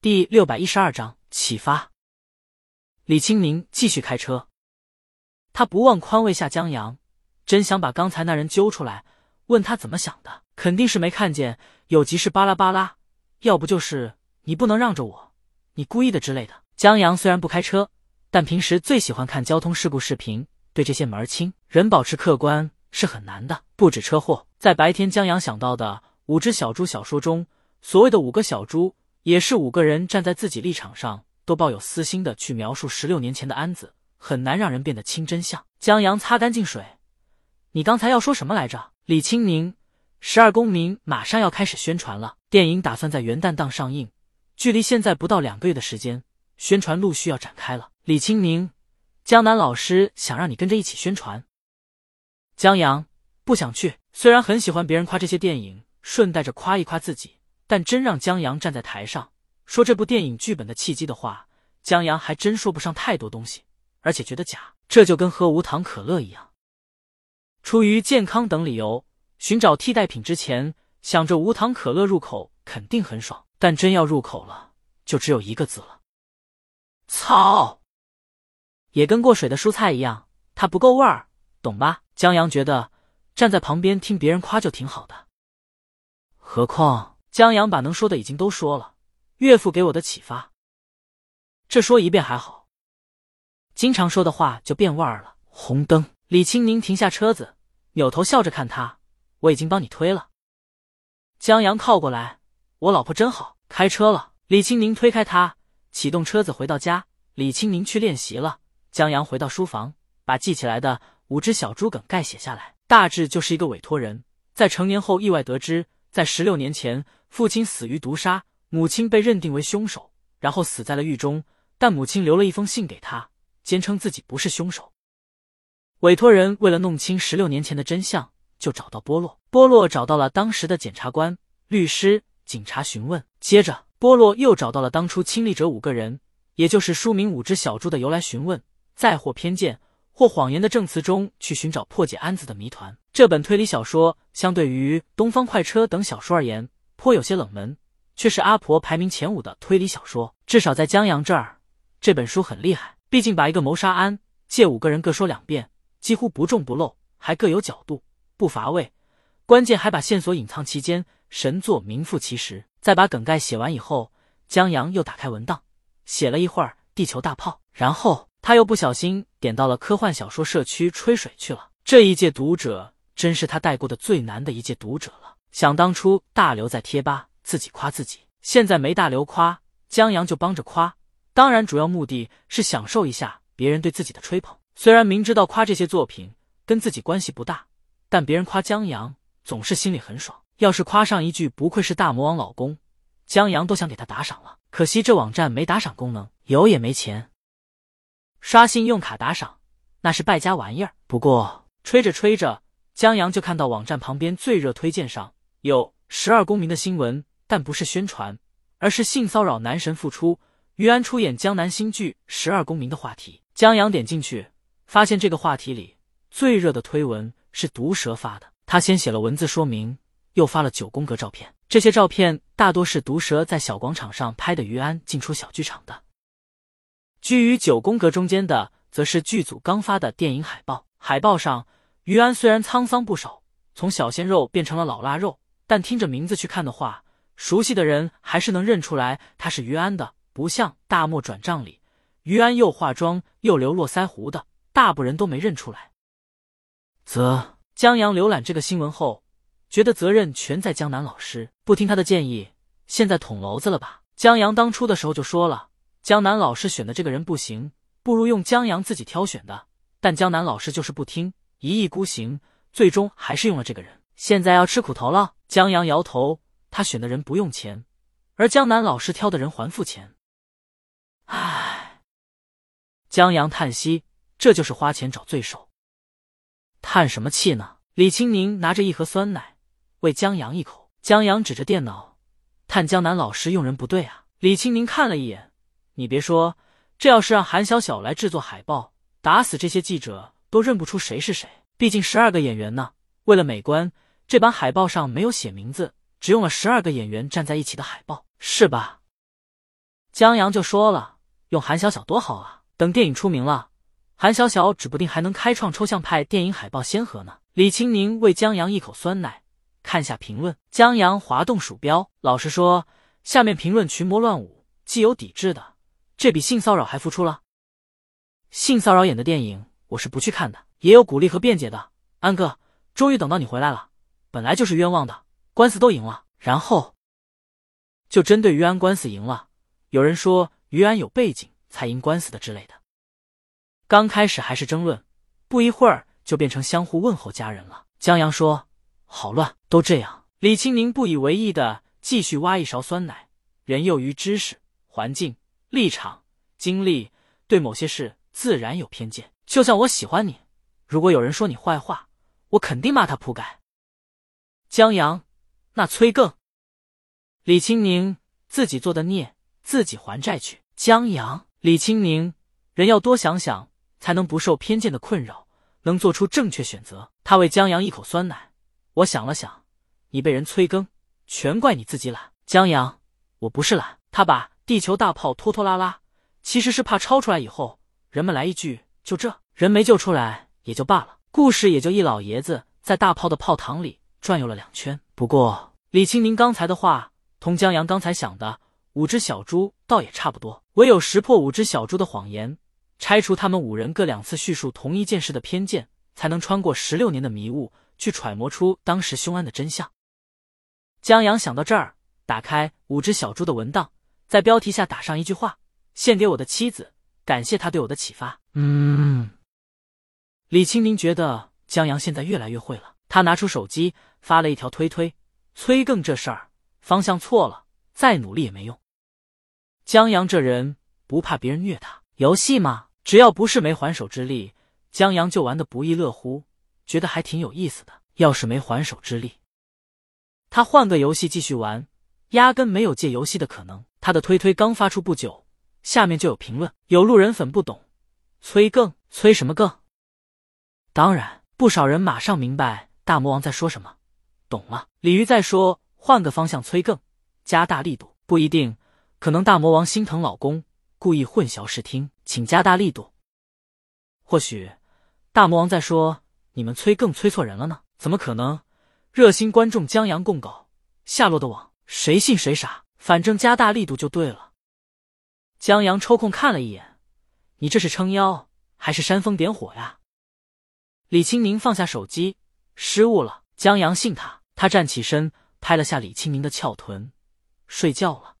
第六百一十二章启发。李清明继续开车，他不忘宽慰下江阳，真想把刚才那人揪出来，问他怎么想的。肯定是没看见，有急事巴拉巴拉，要不就是你不能让着我，你故意的之类的。江阳虽然不开车，但平时最喜欢看交通事故视频，对这些门儿清。人保持客观是很难的，不止车祸，在白天江阳想到的五只小猪小说中，所谓的五个小猪。也是五个人站在自己立场上都抱有私心的去描述十六年前的安子，很难让人变得清真相。江阳擦干净水，你刚才要说什么来着？李青宁，十二公民马上要开始宣传了，电影打算在元旦档上映，距离现在不到两个月的时间，宣传陆续要展开了。李青宁，江南老师想让你跟着一起宣传。江阳不想去，虽然很喜欢别人夸这些电影，顺带着夸一夸自己。但真让江阳站在台上说这部电影剧本的契机的话，江阳还真说不上太多东西，而且觉得假。这就跟喝无糖可乐一样。出于健康等理由，寻找替代品之前，想着无糖可乐入口肯定很爽，但真要入口了，就只有一个字了：操！也跟过水的蔬菜一样，它不够味儿，懂吧？江阳觉得站在旁边听别人夸就挺好的，何况。江阳把能说的已经都说了，岳父给我的启发，这说一遍还好，经常说的话就变味儿了。红灯，李青宁停下车子，扭头笑着看他，我已经帮你推了。江阳靠过来，我老婆真好，开车了。李青宁推开他，启动车子回到家。李青宁去练习了。江阳回到书房，把记起来的五只小猪梗概写下来，大致就是一个委托人，在成年后意外得知，在十六年前。父亲死于毒杀，母亲被认定为凶手，然后死在了狱中。但母亲留了一封信给他，坚称自己不是凶手。委托人为了弄清十六年前的真相，就找到波洛。波洛找到了当时的检察官、律师、警察询问。接着，波洛又找到了当初亲历者五个人，也就是书名《五只小猪》的由来询问。再或偏见或谎言的证词中去寻找破解安子的谜团。这本推理小说相对于《东方快车》等小说而言。颇有些冷门，却是阿婆排名前五的推理小说。至少在江阳这儿，这本书很厉害。毕竟把一个谋杀案借五个人各说两遍，几乎不重不漏，还各有角度，不乏味。关键还把线索隐藏其间，神作名副其实。在把梗概写完以后，江阳又打开文档，写了一会儿《地球大炮》，然后他又不小心点到了科幻小说社区吹水去了。这一届读者真是他带过的最难的一届读者了。想当初大刘在贴吧自己夸自己，现在没大刘夸，江阳就帮着夸。当然，主要目的是享受一下别人对自己的吹捧。虽然明知道夸这些作品跟自己关系不大，但别人夸江阳总是心里很爽。要是夸上一句“不愧是大魔王老公”，江阳都想给他打赏了。可惜这网站没打赏功能，有也没钱。刷信用卡打赏那是败家玩意儿。不过吹着吹着，江阳就看到网站旁边最热推荐上。有十二公民的新闻，但不是宣传，而是性骚扰男神复出，于安出演江南新剧《十二公民》的话题。江阳点进去，发现这个话题里最热的推文是毒蛇发的。他先写了文字说明，又发了九宫格照片。这些照片大多是毒蛇在小广场上拍的于安进出小剧场的。居于九宫格中间的，则是剧组刚发的电影海报。海报上，于安虽然沧桑不少，从小鲜肉变成了老腊肉。但听着名字去看的话，熟悉的人还是能认出来他是于安的，不像《大漠转账》里于安又化妆又留络腮胡的，大部人都没认出来。则江阳浏览这个新闻后，觉得责任全在江南老师，不听他的建议，现在捅娄子了吧？江阳当初的时候就说了，江南老师选的这个人不行，不如用江阳自己挑选的，但江南老师就是不听，一意孤行，最终还是用了这个人，现在要吃苦头了。江阳摇头，他选的人不用钱，而江南老师挑的人还付钱。唉，江阳叹息，这就是花钱找罪受。叹什么气呢？李青宁拿着一盒酸奶喂江阳一口，江阳指着电脑，叹江南老师用人不对啊。李青宁看了一眼，你别说，这要是让韩小小来制作海报，打死这些记者都认不出谁是谁。毕竟十二个演员呢，为了美观。这版海报上没有写名字，只用了十二个演员站在一起的海报，是吧？江阳就说了：“用韩小小多好啊！等电影出名了，韩小小指不定还能开创抽象派电影海报先河呢。”李青宁喂江阳一口酸奶，看下评论。江阳滑动鼠标，老实说，下面评论群魔乱舞，既有抵制的，这比性骚扰还付出了。性骚扰演的电影我是不去看的，也有鼓励和辩解的。安哥，终于等到你回来了，本来就是冤枉的，官司都赢了，然后就针对于安官司赢了，有人说于安有背景才赢官司的之类的。刚开始还是争论，不一会儿。就变成相互问候家人了。江阳说：“好乱，都这样。”李青宁不以为意的继续挖一勺酸奶。人又于知识、环境、立场、经历，对某些事自然有偏见。就像我喜欢你，如果有人说你坏话，我肯定骂他铺盖。江阳，那崔更。李青宁自己做的孽，自己还债去。江阳，李青宁，人要多想想，才能不受偏见的困扰。能做出正确选择。他喂江阳一口酸奶。我想了想，你被人催更，全怪你自己懒。江阳，我不是懒。他把地球大炮拖拖拉拉，其实是怕超出来以后，人们来一句就这人没救出来也就罢了，故事也就一老爷子在大炮的炮膛里转悠了两圈。不过李青宁刚才的话，同江阳刚才想的五只小猪倒也差不多。唯有识破五只小猪的谎言。拆除他们五人各两次叙述同一件事的偏见，才能穿过十六年的迷雾，去揣摩出当时凶案的真相。江阳想到这儿，打开五只小猪的文档，在标题下打上一句话：“献给我的妻子，感谢他对我的启发。”嗯，李青宁觉得江阳现在越来越会了。他拿出手机发了一条推推：“催更这事儿方向错了，再努力也没用。”江阳这人不怕别人虐他，游戏嘛。只要不是没还手之力，江阳就玩的不亦乐乎，觉得还挺有意思的。要是没还手之力，他换个游戏继续玩，压根没有借游戏的可能。他的推推刚发出不久，下面就有评论，有路人粉不懂，催更催什么更？当然，不少人马上明白大魔王在说什么，懂了。鲤鱼在说换个方向催更，加大力度，不一定，可能大魔王心疼老公。故意混淆视听，请加大力度。或许大魔王在说：“你们催更催错人了呢？”怎么可能？热心观众江阳供稿下落的网，谁信谁傻。反正加大力度就对了。江阳抽空看了一眼，你这是撑腰还是煽风点火呀？李青宁放下手机，失误了。江阳信他，他站起身拍了下李清明的翘臀，睡觉了。